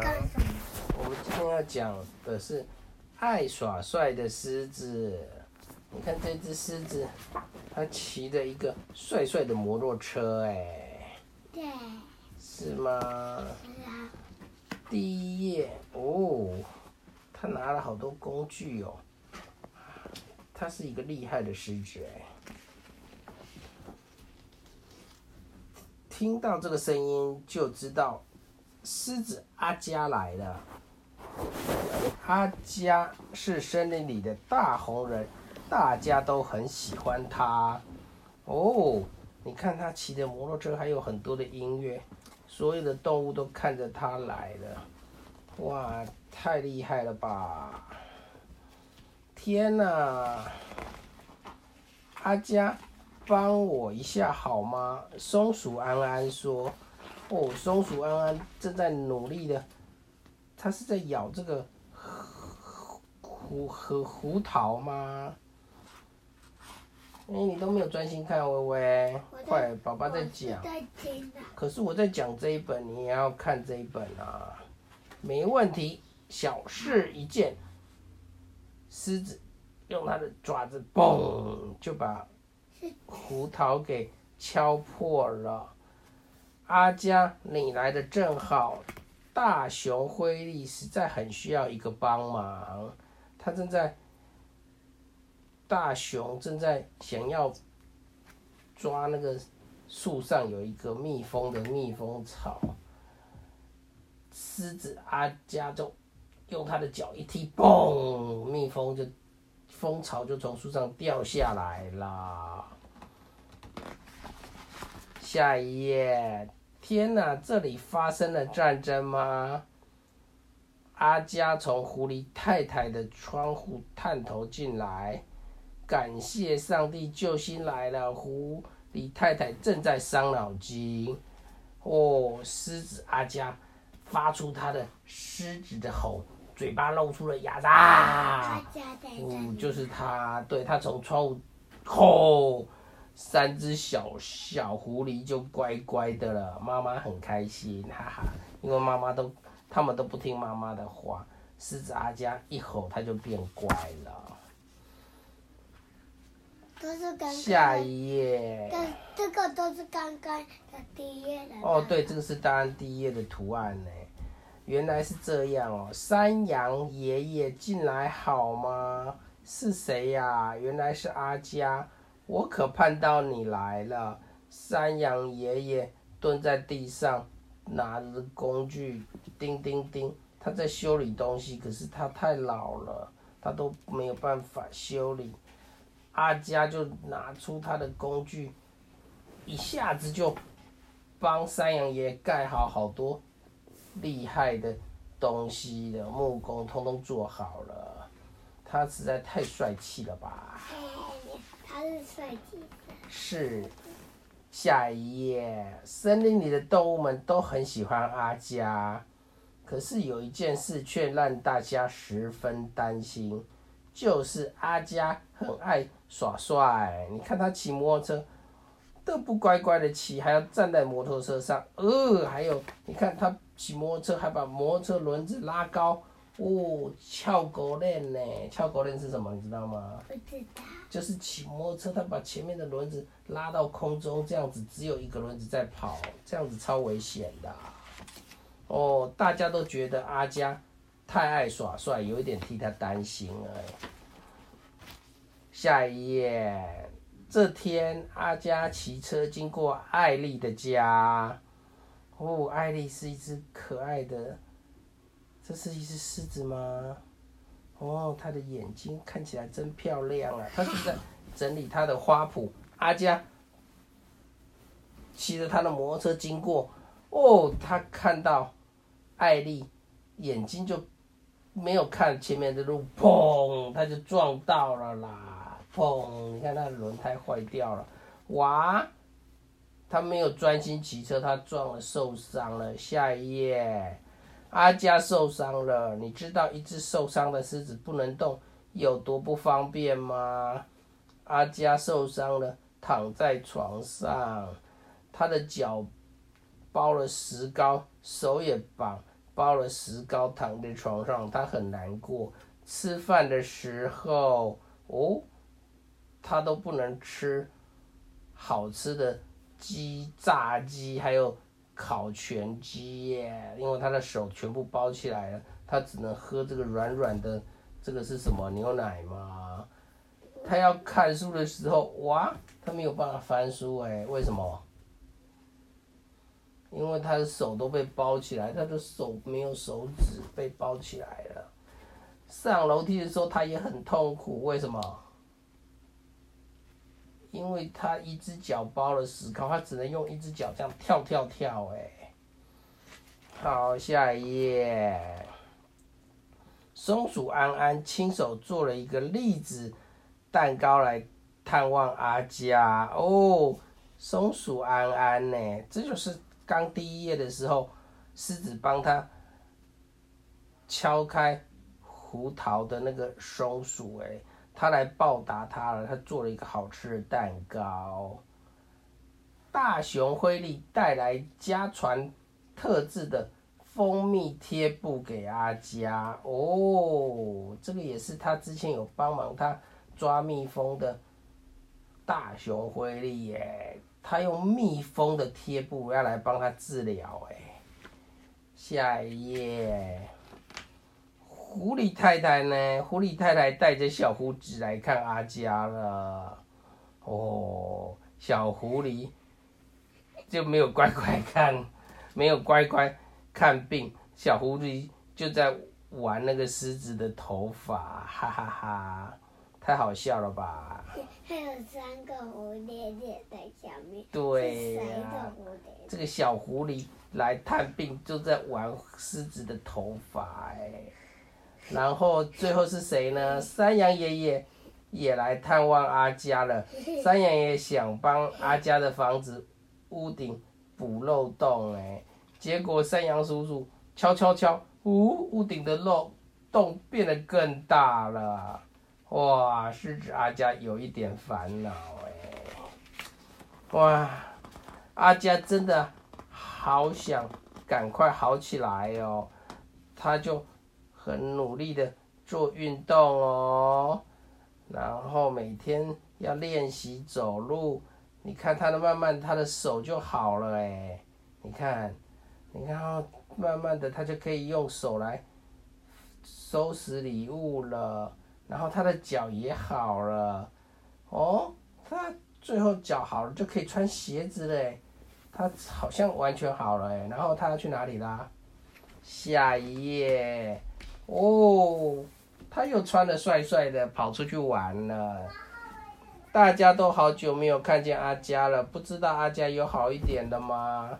干什么？我们今天要讲的是爱耍帅的狮子。你看这只狮子，它骑着一个帅帅的摩托车，哎，对，是吗？是啊。第一页哦，它拿了好多工具哦，它是一个厉害的狮子，哎。听到这个声音就知道，狮子阿佳来了。阿佳是森林里的大红人，大家都很喜欢他。哦，你看他骑的摩托车还有很多的音乐，所有的动物都看着他来了。哇，太厉害了吧！天哪，阿佳。帮我一下好吗？松鼠安安说：“哦，松鼠安安正在努力的，它是在咬这个胡胡胡桃吗？哎，你都没有专心看，微微，快，宝宝在讲。可是我在讲这一本，你也要看这一本啊。没问题，小事一件。狮子用它的爪子，嘣，就把。”胡桃给敲破了，阿佳，你来的正好。大熊辉利实在很需要一个帮忙，他正在，大熊正在想要抓那个树上有一个蜜蜂的蜜蜂巢，狮子阿佳就用他的脚一踢，嘣，蜜蜂就蜂巢就从树上掉下来了。下一页，天哪！这里发生了战争吗？阿佳从狐狸太太的窗户探头进来，感谢上帝，救星来了！狐狸太太正在伤脑筋。哦，狮子阿佳发出他的狮子的吼，嘴巴露出了牙子。啊，嗯，就是他，对，他从窗户吼。三只小小狐狸就乖乖的了，妈妈很开心，哈哈，因为妈妈都，他们都不听妈妈的话。狮子阿佳一吼，它就变乖了。都是刚刚下一页。这个都是刚刚的第一页的。哦，对，这个是当然第一页的图案呢。原来是这样哦。山羊爷爷进来好吗？是谁呀？原来是阿佳。我可盼到你来了，山羊爷爷蹲在地上，拿着工具，叮叮叮，他在修理东西，可是他太老了，他都没有办法修理。阿佳就拿出他的工具，一下子就帮山羊爷爷盖好好多厉害的东西的木工，通通做好了。他实在太帅气了吧！是帅气的。是，下一页，森林里的动物们都很喜欢阿佳，可是有一件事却让大家十分担心，就是阿佳很爱耍帅。你看他骑摩托车都不乖乖的骑，还要站在摩托车上。呃，还有，你看他骑摩托车还把摩托车轮子拉高。哦，翘狗链呢？翘狗链是什么？你知道吗？不知道。就是骑摩托车，他把前面的轮子拉到空中，这样子只有一个轮子在跑，这样子超危险的。哦，大家都觉得阿佳太爱耍帅，有一点替他担心哎。下一页，这天阿佳骑车经过艾丽的家。哦，艾丽是一只可爱的。这是一只狮子吗？哦，它的眼睛看起来真漂亮啊！它是在整理它的花圃。阿佳骑着他的摩托车经过，哦，他看到艾丽，眼睛就没有看前面的路，砰，他就撞到了啦！砰，你看他的轮胎坏掉了，哇！他没有专心骑车，他撞了，受伤了。下一页。阿佳受伤了，你知道一只受伤的狮子不能动有多不方便吗？阿佳受伤了，躺在床上，他的脚包了石膏，手也绑，包了石膏躺在床上，他很难过。吃饭的时候，哦，他都不能吃好吃的鸡、炸鸡，还有烤全鸡耶，因为他的手全部包起来了，他只能喝这个软软的，这个是什么牛奶吗？他要看书的时候，哇，他没有办法翻书哎，为什么？因为他的手都被包起来，他的手没有手指被包起来了。上楼梯的时候他也很痛苦，为什么？因为他一只脚包了石膏，他只能用一只脚这样跳跳跳哎。好，下一页。松鼠安安亲手做了一个栗子蛋糕来探望阿佳哦。松鼠安安呢，这就是。刚第一页的时候，狮子帮他敲开胡桃的那个松鼠，哎，他来报答他了。他做了一个好吃的蛋糕。大熊辉力带来家传特制的蜂蜜贴布给阿佳哦，这个也是他之前有帮忙他抓蜜蜂的大熊辉力耶。他用蜜蜂的贴布要来帮他治疗，哎，下一页，狐狸太太呢？狐狸太太带着小胡子来看阿佳了。哦，小狐狸就没有乖乖看，没有乖乖看病，小狐狸就在玩那个狮子的头发，哈哈哈哈。太好笑了吧？还有三个蝴蝶结在下面。对呀、啊，这个小狐狸来探病，就在玩狮子的头发哎。然后最后是谁呢？山羊爷爷也来探望阿佳了。山羊爷爷想帮阿佳的房子屋顶补漏洞哎，结果山羊叔叔敲敲敲，呜，屋顶的漏洞变得更大了。哇，狮子阿佳有一点烦恼哎！哇，阿佳真的好想赶快好起来哦，他就很努力的做运动哦，然后每天要练习走路。你看他的慢慢，他的手就好了哎！你看，你看哦，慢慢的他就可以用手来收拾礼物了。然后他的脚也好了，哦，他最后脚好了就可以穿鞋子嘞，他好像完全好了哎。然后他要去哪里啦？下一页，哦，他又穿的帅帅的跑出去玩了。大家都好久没有看见阿佳了，不知道阿佳有好一点的吗？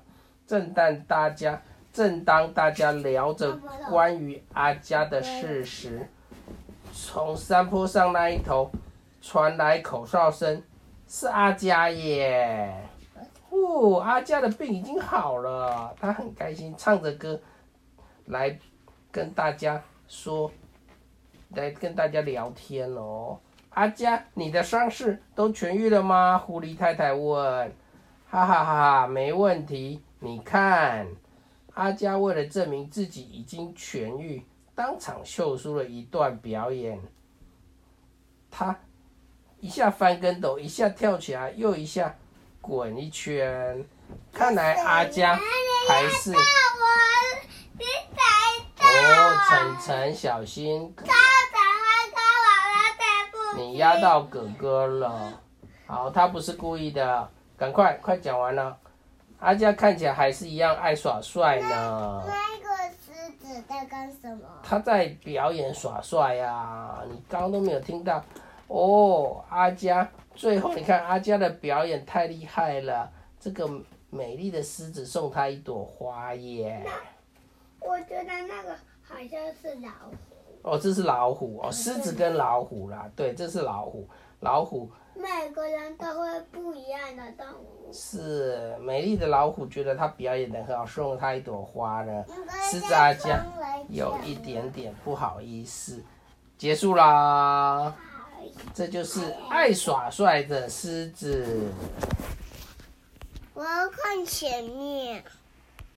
正当大家正当大家聊着关于阿佳的事时。从山坡上那一头传来口哨声，是阿佳耶！哦，阿佳的病已经好了，他很开心，唱着歌来跟大家说，来跟大家聊天哦。阿佳，你的伤势都痊愈了吗？狐狸太太问。哈哈哈哈，没问题。你看，阿佳为了证明自己已经痊愈。当场秀出了一段表演，他一下翻跟斗，一下跳起来，又一下滚一圈。看来阿佳还是，晨晨小心，你压到哥哥了。好，他不是故意的，赶快快讲完了。阿佳看起来还是一样爱耍帅呢。那个狮子在干什么？他在表演耍帅呀、啊！你刚刚都没有听到哦。阿佳，最后你看阿佳的表演太厉害了，这个美丽的狮子送他一朵花耶。我觉得那个好像是老虎。哦，这是老虎哦，狮子跟老虎啦，对，这是老虎，老虎。每个人都会不一样的动物。是美丽的老虎觉得他表演的很好，送了他一朵花呢。狮子阿佳有一点点不好意思，结束啦。这就是爱耍帅的狮子。我要看前面。